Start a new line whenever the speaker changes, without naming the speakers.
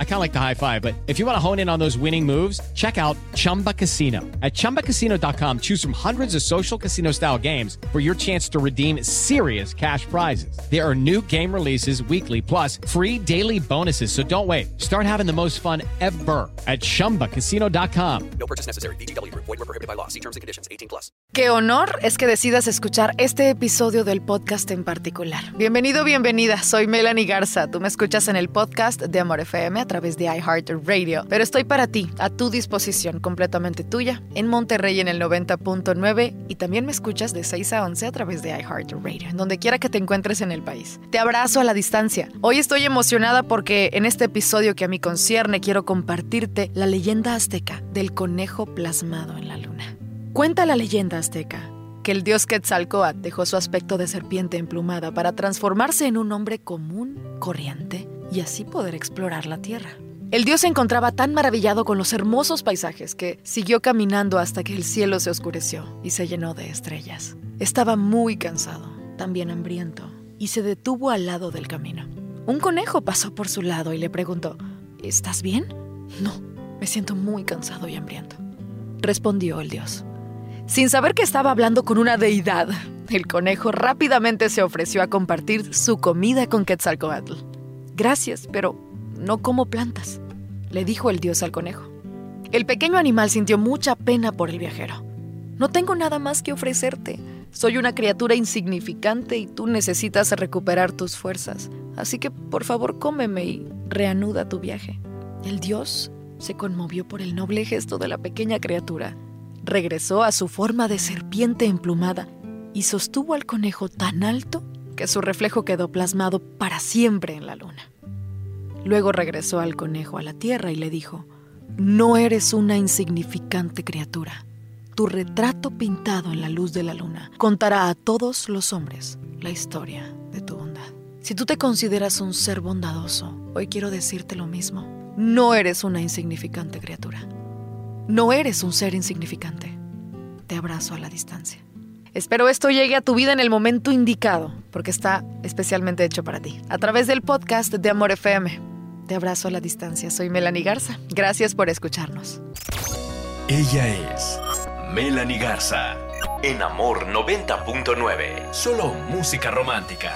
I kind of like the high five, but if you want to hone in on those winning moves, check out Chumba Casino. At ChumbaCasino.com, choose from hundreds of social casino style games for your chance to redeem serious cash prizes. There are new game releases weekly, plus free daily bonuses. So don't wait. Start having the most fun ever at ChumbaCasino.com.
No purchase necessary. BGW. Void were prohibited by law. See terms and conditions. 18 plus.
Qué honor es que decidas escuchar este episodio del podcast en particular. Bienvenido, bienvenida. Soy Melanie Garza. Tú me escuchas en el podcast de Amor FM a través de iHeartRadio. Pero estoy para ti, a tu disposición, completamente tuya, en Monterrey en el 90.9 y también me escuchas de 6 a 11 a través de iHeartRadio, en donde quiera que te encuentres en el país. Te abrazo a la distancia. Hoy estoy emocionada porque en este episodio que a mí concierne quiero compartirte la leyenda azteca del conejo plasmado en la luna. Cuenta la leyenda azteca que el dios Quetzalcoatl dejó su aspecto de serpiente emplumada para transformarse en un hombre común, corriente, y así poder explorar la tierra. El dios se encontraba tan maravillado con los hermosos paisajes que siguió caminando hasta que el cielo se oscureció y se llenó de estrellas. Estaba muy cansado, también hambriento, y se detuvo al lado del camino. Un conejo pasó por su lado y le preguntó, ¿Estás bien? No, me siento muy cansado y hambriento, respondió el dios. Sin saber que estaba hablando con una deidad, el conejo rápidamente se ofreció a compartir su comida con Quetzalcoatl. Gracias, pero no como plantas, le dijo el dios al conejo. El pequeño animal sintió mucha pena por el viajero. No tengo nada más que ofrecerte. Soy una criatura insignificante y tú necesitas recuperar tus fuerzas. Así que por favor cómeme y reanuda tu viaje. El dios se conmovió por el noble gesto de la pequeña criatura regresó a su forma de serpiente emplumada y sostuvo al conejo tan alto que su reflejo quedó plasmado para siempre en la luna. Luego regresó al conejo a la tierra y le dijo, No eres una insignificante criatura. Tu retrato pintado en la luz de la luna contará a todos los hombres la historia de tu bondad. Si tú te consideras un ser bondadoso, hoy quiero decirte lo mismo. No eres una insignificante criatura. No eres un ser insignificante. Te abrazo a la distancia. Espero esto llegue a tu vida en el momento indicado, porque está especialmente hecho para ti. A través del podcast de Amor FM. Te abrazo a la distancia. Soy Melanie Garza. Gracias por escucharnos.
Ella es Melanie Garza. En Amor 90.9. Solo música romántica.